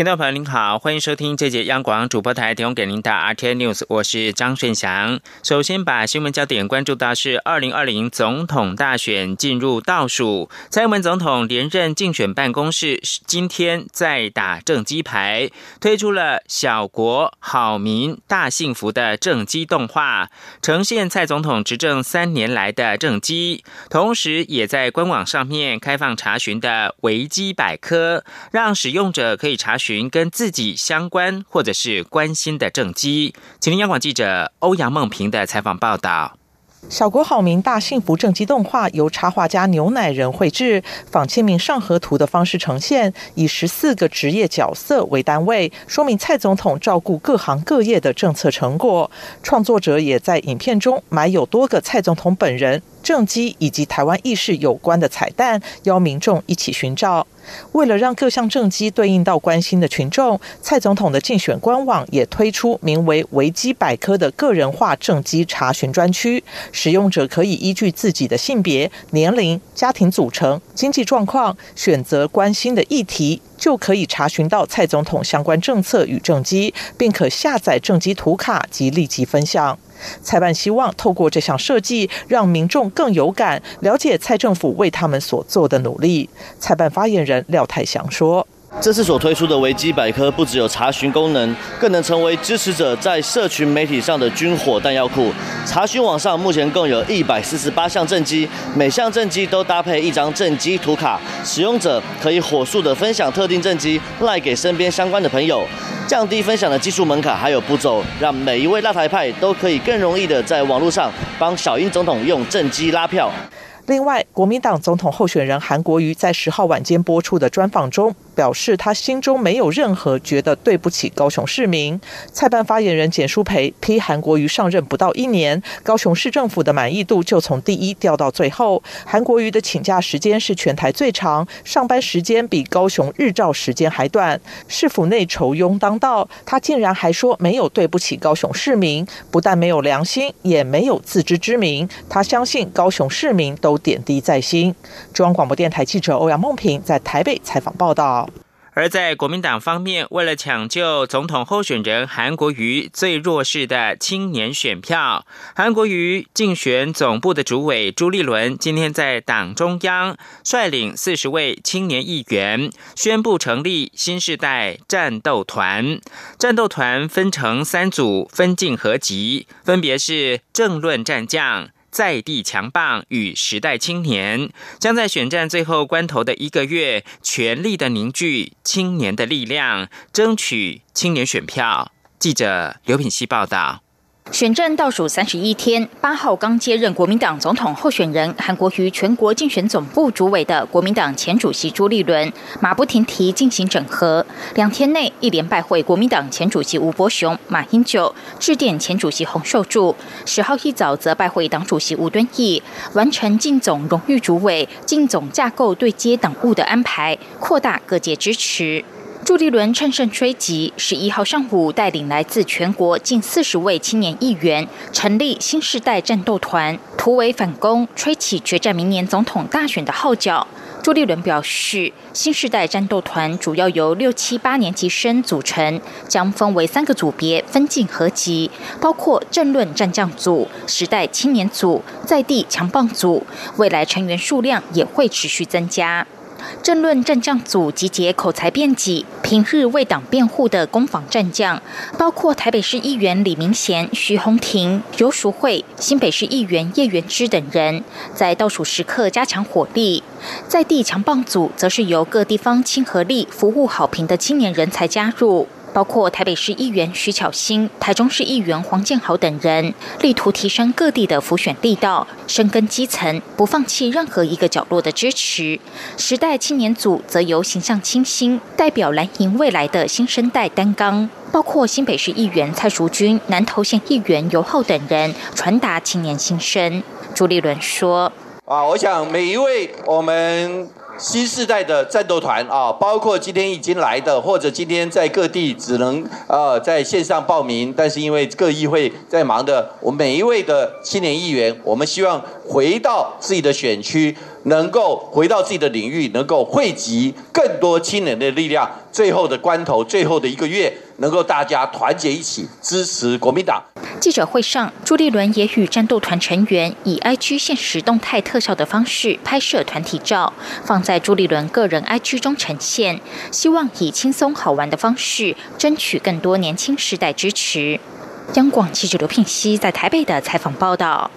听众朋友您好，欢迎收听这节央广主播台提供给您的 RT News，我是张顺祥。首先把新闻焦点关注到是二零二零总统大选进入倒数，蔡英文总统连任竞选办公室今天在打政绩牌，推出了“小国好民大幸福”的政绩动画，呈现蔡总统执政三年来的政绩，同时也在官网上面开放查询的维基百科，让使用者可以查询。群跟自己相关或者是关心的政绩，请听央广记者欧阳梦平的采访报道。小国好民大幸福正机动画由插画家牛奶人绘制，仿清明上河图的方式呈现，以十四个职业角色为单位，说明蔡总统照顾各行各业的政策成果。创作者也在影片中埋有多个蔡总统本人。政绩以及台湾意识有关的彩蛋，邀民众一起寻找。为了让各项政绩对应到关心的群众，蔡总统的竞选官网也推出名为“维基百科”的个人化政绩查询专区，使用者可以依据自己的性别、年龄、家庭组成、经济状况，选择关心的议题，就可以查询到蔡总统相关政策与政绩，并可下载政绩图卡及立即分享。蔡办希望透过这项设计，让民众更有感，了解蔡政府为他们所做的努力。蔡办发言人廖泰祥说。这次所推出的维基百科不只有查询功能，更能成为支持者在社群媒体上的军火弹药库。查询网上目前共有一百四十八项政绩，每项政绩都搭配一张政绩图卡，使用者可以火速的分享特定政绩，赖给身边相关的朋友，降低分享的技术门槛还有步骤，让每一位拉台派都可以更容易的在网络上帮小英总统用政绩拉票。另外，国民党总统候选人韩国瑜在十号晚间播出的专访中。表示他心中没有任何觉得对不起高雄市民。蔡办发言人简淑培批韩国瑜上任不到一年，高雄市政府的满意度就从第一掉到最后。韩国瑜的请假时间是全台最长，上班时间比高雄日照时间还短。市府内仇庸当道，他竟然还说没有对不起高雄市民，不但没有良心，也没有自知之明。他相信高雄市民都点滴在心。中央广播电台记者欧阳梦平在台北采访报道。而在国民党方面，为了抢救总统候选人韩国瑜最弱势的青年选票，韩国瑜竞选总部的主委朱立伦今天在党中央率领四十位青年议员，宣布成立新时代战斗团。战斗团分成三组，分进合集，分别是政论战将。在地强棒与时代青年将在选战最后关头的一个月，全力的凝聚青年的力量，争取青年选票。记者刘品希报道。选战倒数三十一天，八号刚接任国民党总统候选人韩国瑜全国竞选总部主委的国民党前主席朱立伦，马不停蹄进行整合。两天内一连拜会国民党前主席吴伯雄、马英九，致电前主席洪秀柱。十号一早则拜会党主席吴敦义，完成进总荣誉主委、进总架构对接党务的安排，扩大各界支持。朱立伦乘胜追击，十一号上午带领来自全国近四十位青年议员，成立新时代战斗团，突围反攻，吹起决战明年总统大选的号角。朱立伦表示，新时代战斗团主要由六七八年级生组成，将分为三个组别，分进合集，包括政论战将组、时代青年组、在地强棒组，未来成员数量也会持续增加。政论战将组集结口才辩己、平日为党辩护的攻防战将，包括台北市议员李明贤、徐宏庭、游淑慧、新北市议员叶元之等人，在倒数时刻加强火力。在地强棒组则是由各地方亲和力、服务好评的青年人才加入。包括台北市议员徐巧芯、台中市议员黄建豪等人，力图提升各地的浮选力道，深耕基层，不放弃任何一个角落的支持。时代青年组则由形象清新、代表蓝营未来的新生代担纲，包括新北市议员蔡淑君、南投县议员尤厚等人，传达青年心声。朱立伦说：“啊，我想每一位我们。”新时代的战斗团啊，包括今天已经来的，或者今天在各地只能呃在线上报名，但是因为各议会在忙的，我们每一位的青年议员，我们希望回到自己的选区。能够回到自己的领域，能够汇集更多青年的力量，最后的关头，最后的一个月，能够大家团结一起支持国民党。记者会上，朱立伦也与战斗团成员以 IG 现实动态特效的方式拍摄团体照，放在朱立伦个人 IG 中呈现，希望以轻松好玩的方式争取更多年轻世代支持。央广记者刘聘熙在台北的采访报道。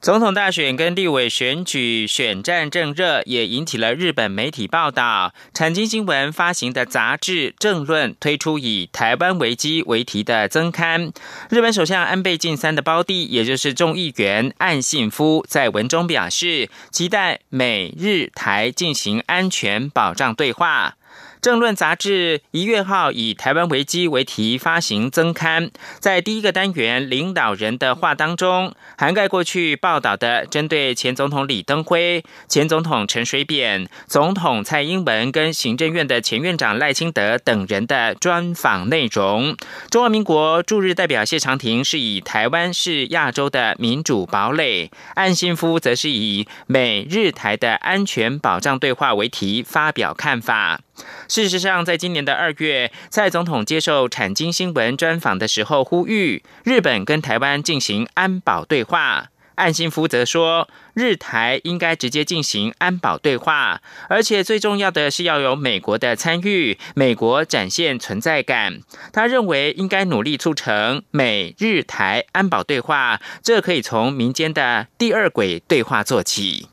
总统大选跟立委选举选战正热，也引起了日本媒体报道。产经新闻发行的杂志《政论》推出以“台湾危机”为题的增刊。日本首相安倍晋三的胞弟，也就是众议员岸信夫，在文中表示，期待美日台进行安全保障对话。政论杂志一月号以台湾危机为题发行增刊，在第一个单元领导人的话当中，涵盖过去报道的针对前总统李登辉、前总统陈水扁、总统蔡英文跟行政院的前院长赖清德等人的专访内容。中华民国驻日代表谢长廷是以台湾是亚洲的民主堡垒，岸信夫则是以美日台的安全保障对话为题发表看法。事实上，在今年的二月，蔡总统接受产经新闻专访的时候，呼吁日本跟台湾进行安保对话。岸信夫则说，日台应该直接进行安保对话，而且最重要的是要有美国的参与，美国展现存在感。他认为应该努力促成美日台安保对话，这可以从民间的第二轨对话做起。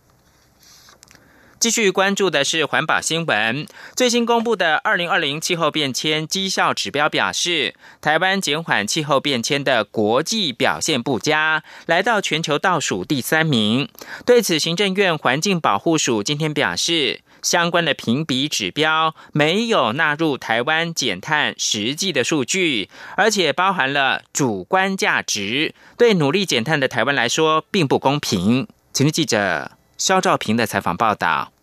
继续关注的是环保新闻。最新公布的二零二零气候变迁绩效指标表示，台湾减缓气候变迁的国际表现不佳，来到全球倒数第三名。对此，行政院环境保护署今天表示，相关的评比指标没有纳入台湾减碳实际的数据，而且包含了主观价值，对努力减碳的台湾来说并不公平。请听记者肖兆平的采访报道。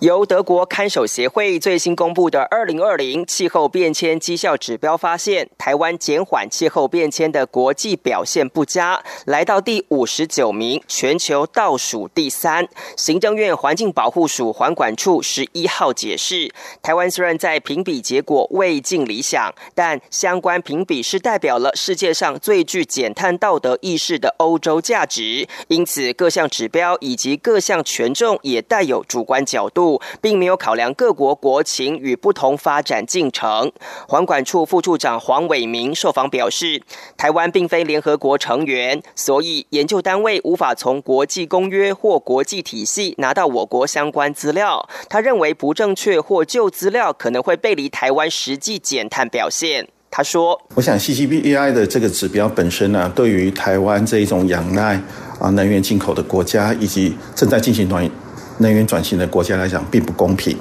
由德国看守协会最新公布的二零二零气候变迁绩效指标发现，台湾减缓气候变迁的国际表现不佳，来到第五十九名，全球倒数第三。行政院环境保护署环管处十一号解释，台湾虽然在评比结果未尽理想，但相关评比是代表了世界上最具减碳道德意识的欧洲价值，因此各项指标以及各项权重也带有主观角度。并没有考量各国国情与不同发展进程。环管处副处长黄伟明受访表示，台湾并非联合国成员，所以研究单位无法从国际公约或国际体系拿到我国相关资料。他认为不正确或旧资料可能会背离台湾实际减碳表现。他说：“我想 C C B E I 的这个指标本身呢，对于台湾这一种仰赖啊能源进口的国家，以及正在进行短。”能源转型的国家来讲并不公平。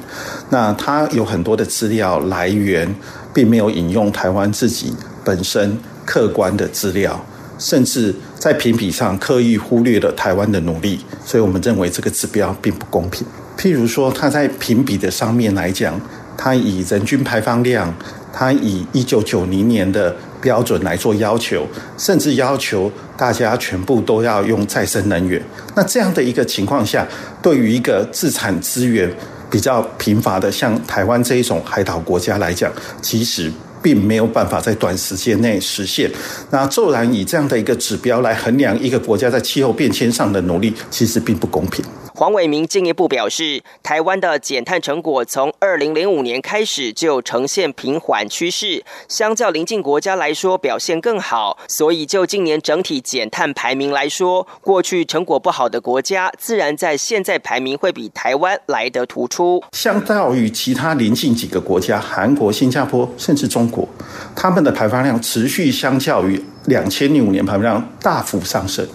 那它有很多的资料来源，并没有引用台湾自己本身客观的资料，甚至在评比上刻意忽略了台湾的努力。所以我们认为这个指标并不公平。譬如说，它在评比的上面来讲，它以人均排放量，它以一九九零年的标准来做要求，甚至要求。大家全部都要用再生能源，那这样的一个情况下，对于一个自产资源比较贫乏的像台湾这一种海岛国家来讲，其实并没有办法在短时间内实现。那骤然以这样的一个指标来衡量一个国家在气候变迁上的努力，其实并不公平。黄伟明进一步表示，台湾的减碳成果从二零零五年开始就呈现平缓趋势，相较邻近国家来说表现更好。所以就今年整体减碳排名来说，过去成果不好的国家，自然在现在排名会比台湾来得突出。相较于其他邻近几个国家，韩国、新加坡甚至中国，他们的排放量持续相较于两千零五年排放量大幅上升。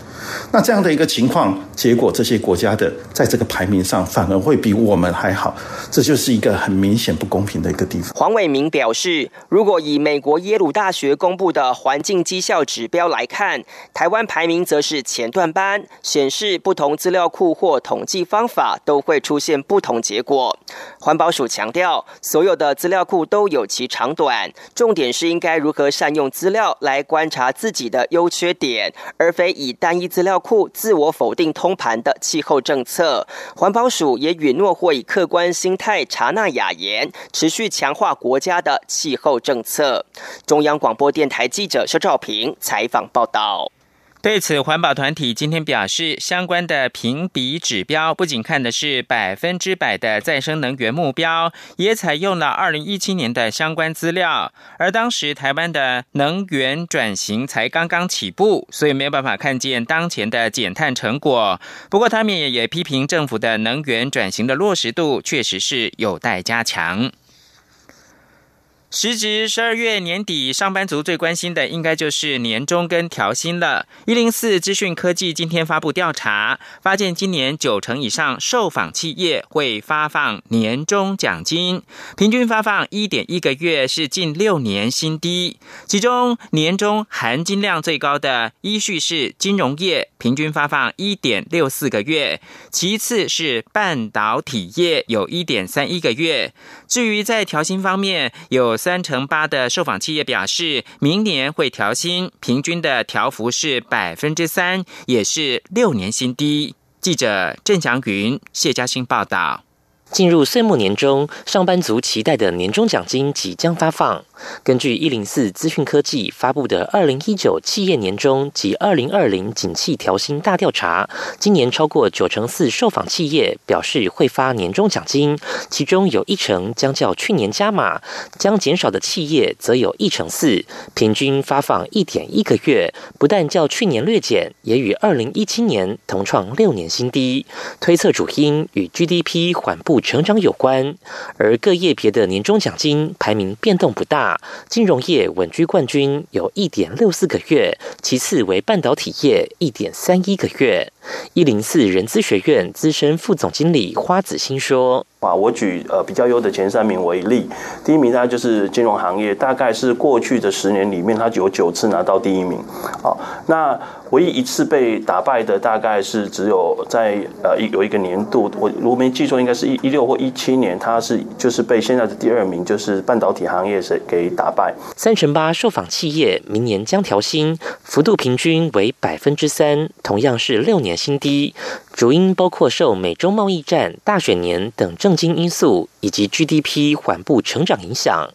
那这样的一个情况，结果这些国家的在这个排名上反而会比我们还好，这就是一个很明显不公平的一个地方。黄伟明表示，如果以美国耶鲁大学公布的环境绩效指标来看，台湾排名则是前段班，显示不同资料库或统计方法都会出现不同结果。环保署强调，所有的资料库都有其长短，重点是应该如何善用资料来观察自己的优缺点，而非以单一资料库自我否定通盘的气候政策。环保署也允诺会以客观心态查纳雅言，持续强化国家的气候政策。中央广播电台记者肖兆平采访报道。对此，环保团体今天表示，相关的评比指标不仅看的是百分之百的再生能源目标，也采用了二零一七年的相关资料。而当时台湾的能源转型才刚刚起步，所以没有办法看见当前的减碳成果。不过，他们也批评政府的能源转型的落实度确实是有待加强。时值十二月年底，上班族最关心的应该就是年终跟调薪了。一零四资讯科技今天发布调查，发现今年九成以上受访企业会发放年终奖金，平均发放一点一个月，是近六年新低。其中年终含金量最高的依序是金融业，平均发放一点六四个月；其次是半导体业，有一点三一个月。至于在调薪方面，有三成八的受访企业表示，明年会调薪，平均的调幅是百分之三，也是六年新低。记者郑祥云、谢嘉欣报道。进入岁末年终，上班族期待的年终奖金即将发放。根据一零四资讯科技发布的二零一九企业年终及二零二零景气调薪大调查，今年超过九成四受访企业表示会发年终奖金，其中有一成将较去年加码，将减少的企业则有一成四，平均发放一点一个月，不但较去年略减，也与二零一七年同创六年新低。推测主因与 GDP 缓步成长有关，而各业别的年终奖金排名变动不大。金融业稳居冠军，有一点六四个月；其次为半导体业，一点三一个月。一零四人资学院资深副总经理花子欣说。啊，我举呃比较优的前三名为例，第一名大概就是金融行业，大概是过去的十年里面，它有九次拿到第一名。好，那唯一一次被打败的，大概是只有在呃一有一个年度，我如果没记错，应该是一一六或一七年，它是就是被现在的第二名，就是半导体行业是给打败。三成八受访企业明年将调薪，幅度平均为百分之三，同样是六年年新低。主因包括受美洲贸易战、大选年等政经因素，以及 GDP 缓步成长影响。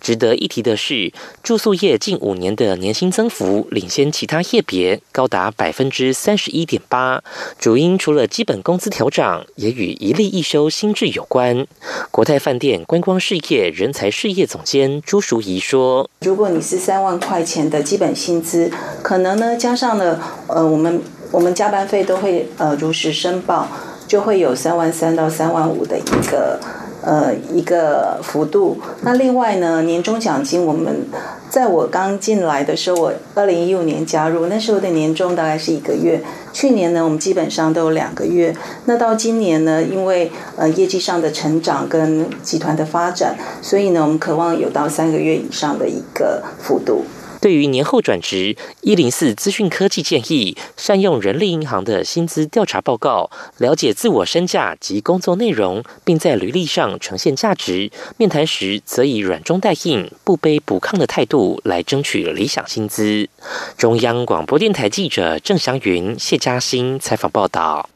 值得一提的是，住宿业近五年的年薪增幅领先其他业别，高达百分之三十一点八。主因除了基本工资调涨，也与一例一休新制有关。国泰饭店观光事业人才事业总监朱淑仪说：“如果你是三万块钱的基本薪资，可能呢加上了呃我们。”我们加班费都会呃如实申报，就会有三万三到三万五的一个呃一个幅度。那另外呢，年终奖金，我们在我刚进来的时候，我二零一五年加入，那时候的年终大概是一个月。去年呢，我们基本上都有两个月。那到今年呢，因为呃业绩上的成长跟集团的发展，所以呢，我们渴望有到三个月以上的一个幅度。对于年后转职，一零四资讯科技建议善用人力银行的薪资调查报告，了解自我身价及工作内容，并在履历上呈现价值。面谈时则以软中带硬、不卑不亢的态度来争取理想薪资。中央广播电台记者郑祥云、谢嘉欣采访报道。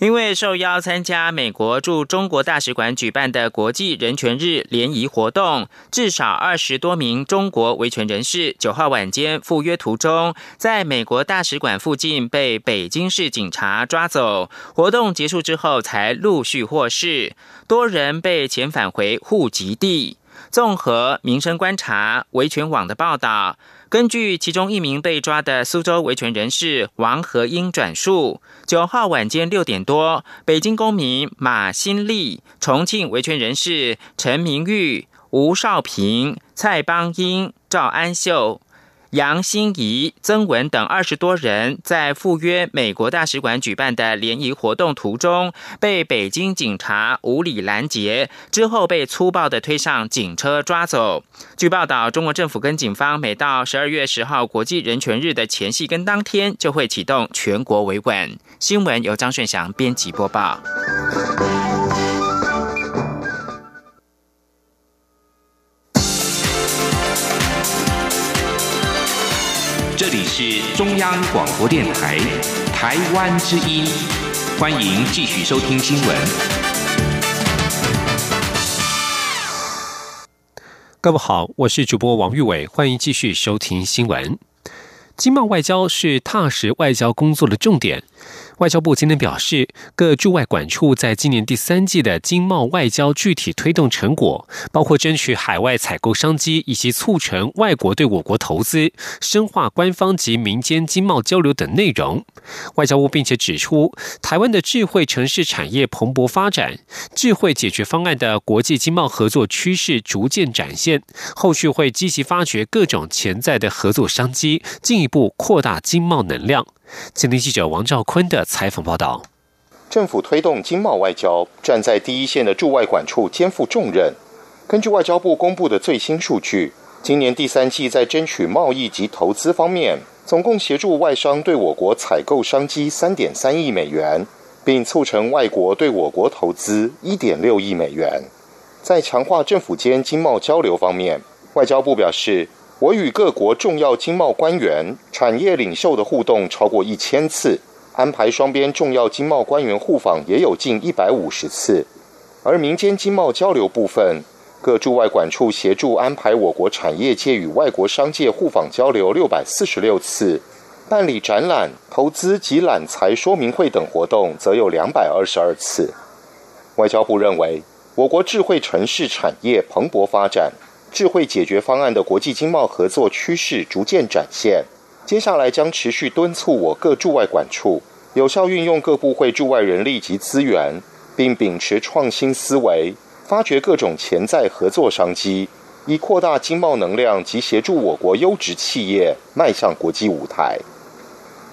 因为受邀参加美国驻中国大使馆举办的国际人权日联谊活动，至少二十多名中国维权人士九号晚间赴约途中，在美国大使馆附近被北京市警察抓走。活动结束之后，才陆续获释，多人被遣返回户籍地。综合民生观察维权网的报道。根据其中一名被抓的苏州维权人士王和英转述，九号晚间六点多，北京公民马新立、重庆维权人士陈明玉、吴少平、蔡邦英、赵安秀杨欣怡、曾文等二十多人在赴约美国大使馆举办的联谊活动途中，被北京警察无理拦截，之后被粗暴的推上警车抓走。据报道，中国政府跟警方每到十二月十号国际人权日的前夕跟当天，就会启动全国维稳。新闻由张顺祥编辑播报。是中央广播电台台湾之音，欢迎继续收听新闻。各位好，我是主播王玉伟，欢迎继续收听新闻。经贸外交是踏实外交工作的重点。外交部今天表示，各驻外管处在今年第三季的经贸外交具体推动成果，包括争取海外采购商机，以及促成外国对我国投资、深化官方及民间经贸交流等内容。外交部并且指出，台湾的智慧城市产业蓬勃发展，智慧解决方案的国际经贸合作趋势逐渐展现，后续会积极发掘各种潜在的合作商机，进一步扩大经贸能量。今天记者王兆坤的采访报道：政府推动经贸外交，站在第一线的驻外管处肩负重任。根据外交部公布的最新数据，今年第三季在争取贸易及投资方面，总共协助外商对我国采购商机三点三亿美元，并促成外国对我国投资一点六亿美元。在强化政府间经贸交流方面，外交部表示。我与各国重要经贸官员、产业领袖的互动超过一千次，安排双边重要经贸官员互访也有近一百五十次。而民间经贸交流部分，各驻外管处协助安排我国产业界与外国商界互访交流六百四十六次，办理展览、投资及揽才说明会等活动则有两百二十二次。外交部认为，我国智慧城市产业蓬勃发展。智慧解决方案的国际经贸合作趋势逐渐展现，接下来将持续敦促我各驻外管处有效运用各部会驻外人力及资源，并秉持创新思维，发掘各种潜在合作商机，以扩大经贸能量及协助我国优质企业迈向国际舞台。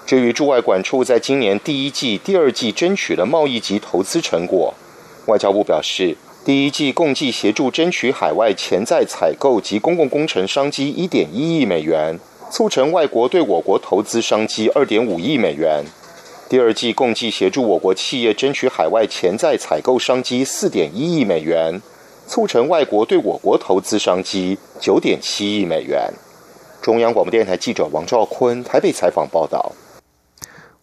至于驻外管处在今年第一季、第二季争取的贸易及投资成果，外交部表示。第一季共计协助争取海外潜在采购及公共工程商机一点一亿美元，促成外国对我国投资商机二点五亿美元。第二季共计协助我国企业争取海外潜在采购商机四点一亿美元，促成外国对我国投资商机九点七亿美元。中央广播电台记者王兆坤台北采访报道。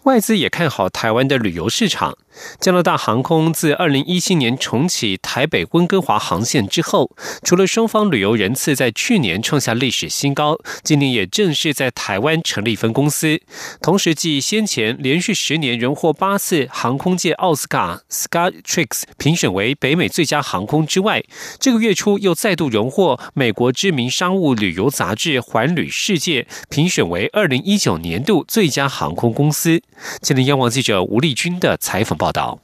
外资也看好台湾的旅游市场。加拿大航空自二零一七年重启台北温哥华航线之后，除了双方旅游人次在去年创下历史新高，今年也正式在台湾成立分公司。同时，继先前连续十年荣获八次航空界奥斯卡 （Skytrax） 评选为北美最佳航空之外，这个月初又再度荣获美国知名商务旅游杂志《环旅世界》评选为二零一九年度最佳航空公司。今天，央广记者吴丽君的采访报。报道。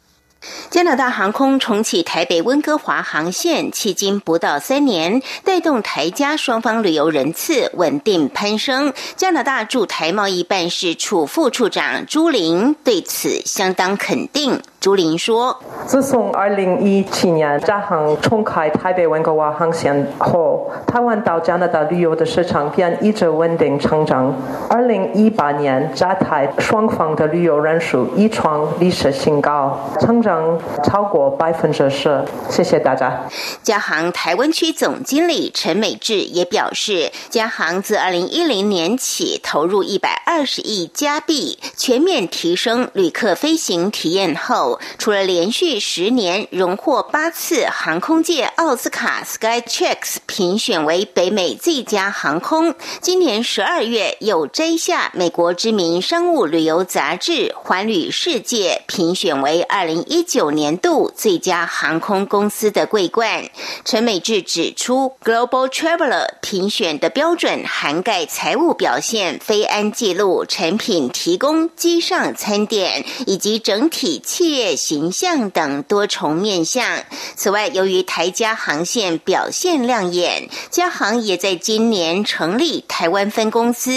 加拿大航空重启台北温哥华航线，迄今不到三年，带动台加双方旅游人次稳定攀升。加拿大驻台贸易办事处副处长朱玲对此相当肯定。朱林说：“自从二零一七年加航重开台北温哥华航线后，台湾到加拿大旅游的市场便一直稳定成长。二零一八年，加台双方的旅游人数已创历史新高，成长。”超过百分之十，谢谢大家。嘉航台湾区总经理陈美智也表示，嘉航自二零一零年起投入一百二十亿加币，全面提升旅客飞行体验后，除了连续十年荣获八次航空界奥斯卡 Skytrax 评选为北美最佳航空，今年十二月又摘下美国知名商务旅游杂志《环旅世界》评选为二零一。九年度最佳航空公司的桂冠，陈美智指出，Global Traveler 评选的标准涵盖财务表现、飞安记录、产品提供、机上餐点以及整体企业形象等多重面向。此外，由于台加航线表现亮眼，加航也在今年成立台湾分公司，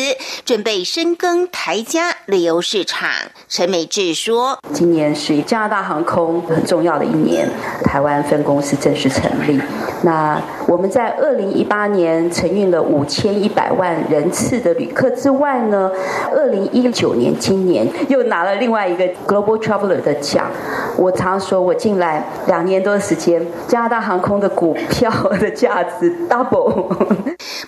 准备深耕台加旅游市场。陈美智说：“今年是加拿大航空很重要的一年，台湾分公司正式成立。那我们在二零一八年承运了五千一百万人次的旅客之外呢，二零一九年今年又拿了另外一个 Global Traveler 的奖。我常说，我进来两年多的时间，加拿大航空的股票的价值 double。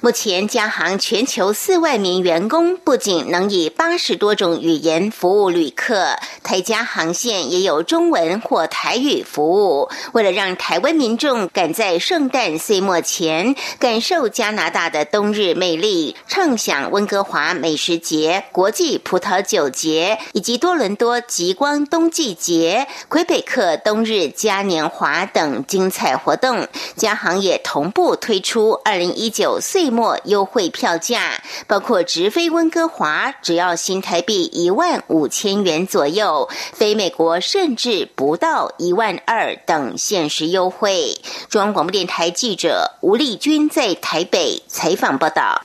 目前，加航全球四万名员工不仅能以八十多种语言服务旅客，台加航线也有中文或台语服务。为了让台湾民众赶在圣诞岁末前感受加拿大的冬日魅力，畅享温哥华美食节、国际葡萄酒节以及多伦多极光冬季节、魁北克冬日嘉年华等精彩活动，加航也同步推出二零一九岁。末优惠票价包括直飞温哥华只要新台币一万五千元左右，飞美国甚至不到一万二等限时优惠。中央广播电台记者吴丽君在台北采访报道。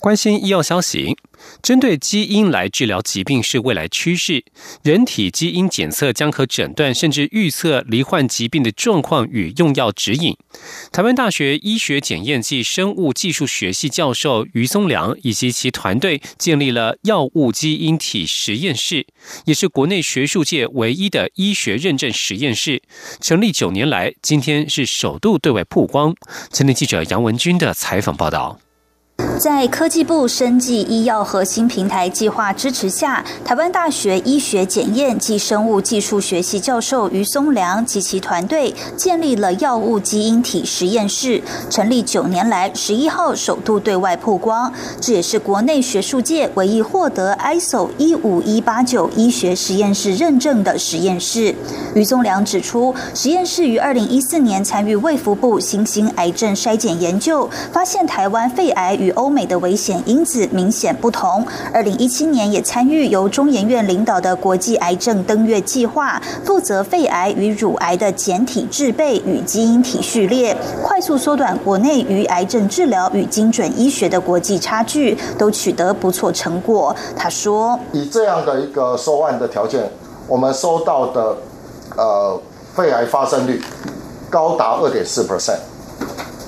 关心医药消息。针对基因来治疗疾病是未来趋势，人体基因检测将可诊断甚至预测罹患疾病的状况与用药指引。台湾大学医学检验暨生物技术学系教授于松良以及其团队建立了药物基因体实验室，也是国内学术界唯一的医学认证实验室。成立九年来，今天是首度对外曝光。前天记者杨文军的采访报道。在科技部生技医药核心平台计划支持下，台湾大学医学检验暨生物技术学系教授于松良及其团队建立了药物基因体实验室。成立九年来，十一号首度对外曝光，这也是国内学术界唯一获得 ISO 一五一八九医学实验室认证的实验室。于松良指出，实验室于二零一四年参与卫福部新型癌症筛检研究，发现台湾肺癌。与欧欧美的危险因子明显不同。二零一七年也参与由中研院领导的国际癌症登月计划，负责肺癌与乳癌的简体制备与基因体序列，快速缩短国内与癌症治疗与精准医学的国际差距，都取得不错成果。他说：“以这样的一个收案的条件，我们收到的呃肺癌发生率高达二点四 percent，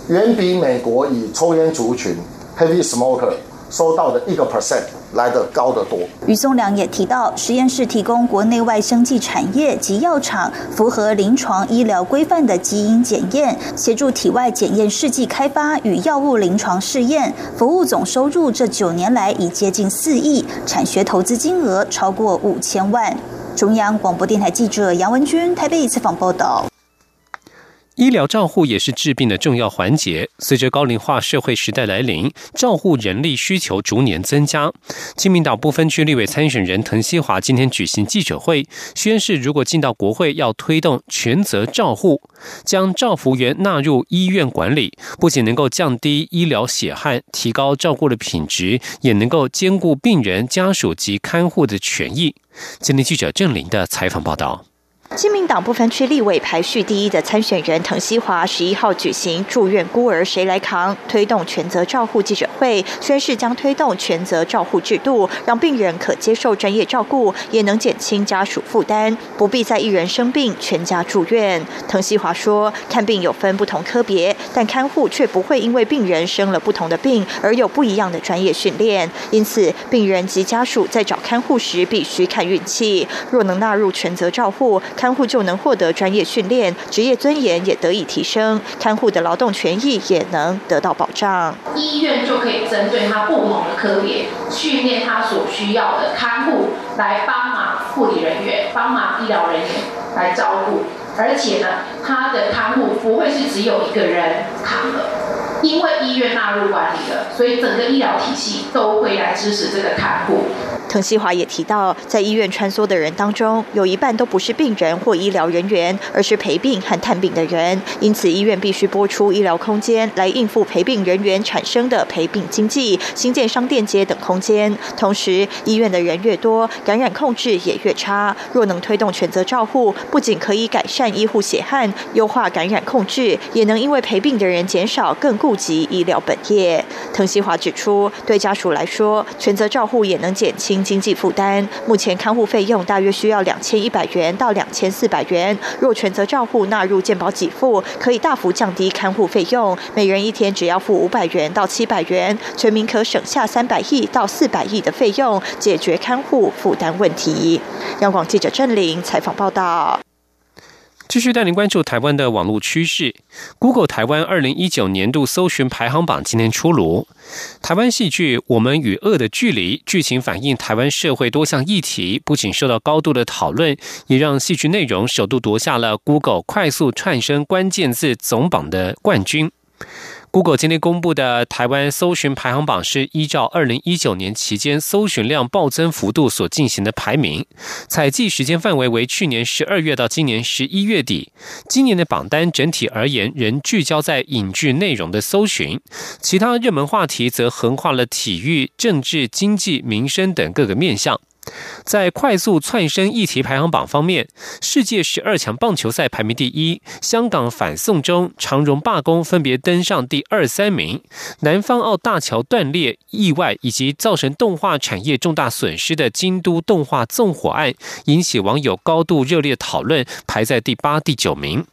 远比美国以抽烟族群。” Heavy smoker 收到的一个 percent 来的高得多。于松良也提到，实验室提供国内外生技产业及药厂符合临床医疗规范的基因检验，协助体外检验试剂开发与药物临床试验，服务总收入这九年来已接近四亿，产学投资金额超过五千万。中央广播电台记者杨文君台北采访报道。医疗照护也是治病的重要环节。随着高龄化社会时代来临，照护人力需求逐年增加。亲民岛不分区立委参选人滕西华今天举行记者会，宣誓如果进到国会，要推动全责照护，将照护员纳入医院管理，不仅能够降低医疗血汗，提高照顾的品质，也能够兼顾病人家属及看护的权益。今天记者郑林的采访报道。新民党不分区立委排序第一的参选人滕西华十一号举行住院孤儿谁来扛推动全责照护记者会，宣誓将推动全责照护制度，让病人可接受专业照顾，也能减轻家属负担，不必在一人生病全家住院。滕西华说，看病有分不同科别，但看护却不会因为病人生了不同的病而有不一样的专业训练，因此病人及家属在找看护时必须看运气。若能纳入全责照护。看护就能获得专业训练，职业尊严也得以提升，看护的劳动权益也能得到保障。医院就可以针对他不同的科别，训练他所需要的看护，来帮忙护理人员、帮忙医疗人员来照顾。而且呢，他的看护不会是只有一个人扛的，因为医院纳入管理了，所以整个医疗体系都会来支持这个看护。滕西华也提到，在医院穿梭的人当中，有一半都不是病人或医疗人员，而是陪病和探病的人。因此，医院必须拨出医疗空间来应付陪病人员产生的陪病经济、新建商店街等空间。同时，医院的人越多，感染控制也越差。若能推动全责照护，不仅可以改善医护血汗、优化感染控制，也能因为陪病的人减少，更顾及医疗本业。滕西华指出，对家属来说，全责照护也能减轻。经济负担，目前看护费用大约需要两千一百元到两千四百元。若全责照护纳入健保给付，可以大幅降低看护费用，每人一天只要付五百元到七百元，全民可省下三百亿到四百亿的费用，解决看护负担问题。央广记者郑玲采访报道。继续带您关注台湾的网络趋势。Google 台湾二零一九年度搜寻排行榜今天出炉。台湾戏剧《我们与恶的距离》剧情反映台湾社会多项议题，不仅受到高度的讨论，也让戏剧内容首度夺下了 Google 快速串升关键字总榜的冠军。Google 今天公布的台湾搜寻排行榜是依照二零一九年期间搜寻量暴增幅度所进行的排名，采集时间范围为去年十二月到今年十一月底。今年的榜单整体而言仍聚焦在影剧内容的搜寻，其他热门话题则横跨了体育、政治、经济、民生等各个面向。在快速窜升议题排行榜方面，世界十二强棒球赛排名第一，香港反送中、长荣罢工分别登上第二三名，南方澳大桥断裂意外以及造成动画产业重大损失的京都动画纵火案，引起网友高度热烈讨论，排在第八、第九名。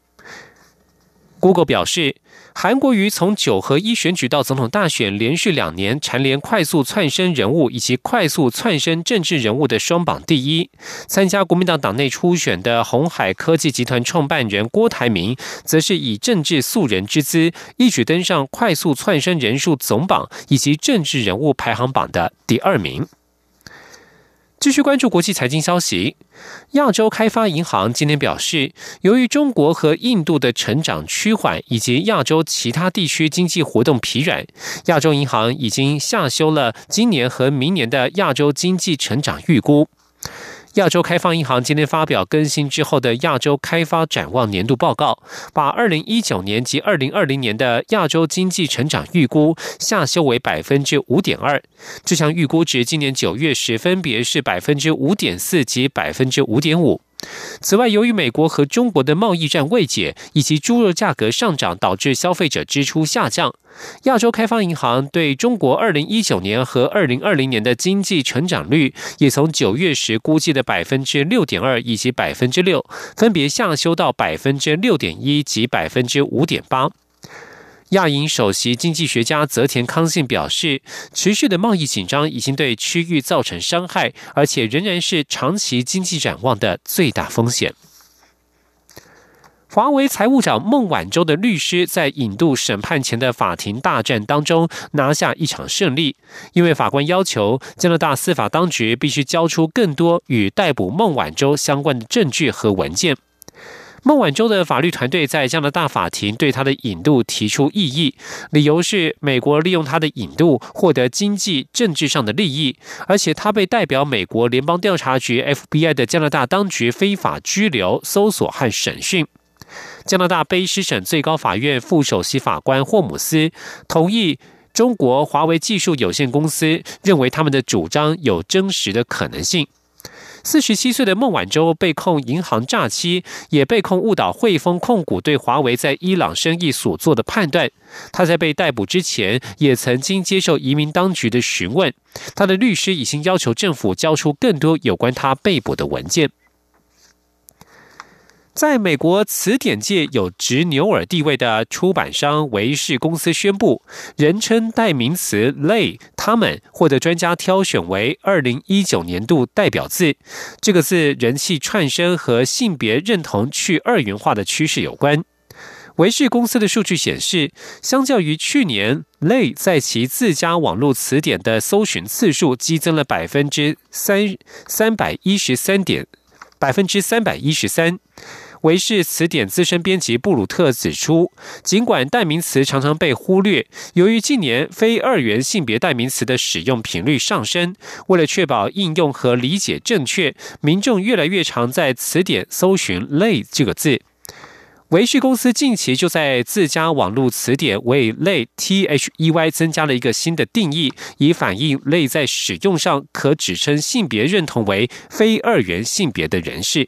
Google 表示。韩国瑜从九合一选举到总统大选，连续两年蝉联快速窜升人物以及快速窜升政治人物的双榜第一。参加国民党党内初选的红海科技集团创办人郭台铭，则是以政治素人之姿，一举登上快速窜升人数总榜以及政治人物排行榜的第二名。继续关注国际财经消息。亚洲开发银行今天表示，由于中国和印度的成长趋缓，以及亚洲其他地区经济活动疲软，亚洲银行已经下修了今年和明年的亚洲经济成长预估。亚洲开发银行今天发表更新之后的亚洲开发展望年度报告，把二零一九年及二零二零年的亚洲经济成长预估下修为百分之五点二。这项预估值今年九月时分别是百分之五点四及百分之五点五。此外，由于美国和中国的贸易战未解，以及猪肉价格上涨，导致消费者支出下降。亚洲开发银行对中国二零一九年和二零二零年的经济成长率，也从九月时估计的百分之六点二以及百分之六，分别下修到百分之六点一及百分之五点八。亚银首席经济学家泽田康信表示，持续的贸易紧张已经对区域造成伤害，而且仍然是长期经济展望的最大风险。华为财务长孟晚舟的律师在引渡审判前的法庭大战当中拿下一场胜利，因为法官要求加拿大司法当局必须交出更多与逮捕孟晚舟相关的证据和文件。孟晚舟的法律团队在加拿大法庭对他的引渡提出异议，理由是美国利用他的引渡获得经济、政治上的利益，而且他被代表美国联邦调查局 （FBI） 的加拿大当局非法拘留、搜索和审讯。加拿大卑诗省最高法院副首席法官霍姆斯同意中国华为技术有限公司认为他们的主张有真实的可能性。四十七岁的孟晚舟被控银行诈欺，也被控误导汇丰控股对华为在伊朗生意所做的判断。他在被逮捕之前，也曾经接受移民当局的询问。他的律师已经要求政府交出更多有关他被捕的文件。在美国词典界有直牛耳地位的出版商维氏公司宣布，人称代名词 “lay” 他们获得专家挑选为二零一九年度代表字。这个字人气串升和性别认同去二元化的趋势有关。维氏公司的数据显示，相较于去年，“lay” 在其自家网络词典的搜寻次数激增了百分之三三百一十三点百分之三百一十三。维氏词典资深编辑布鲁特指出，尽管代名词常常被忽略，由于近年非二元性别代名词的使用频率上升，为了确保应用和理解正确，民众越来越常在词典搜寻“类”这个字。维氏公司近期就在自家网络词典为“类 ”（T H E Y） 增加了一个新的定义，以反映“类”在使用上可指称性别认同为非二元性别的人士。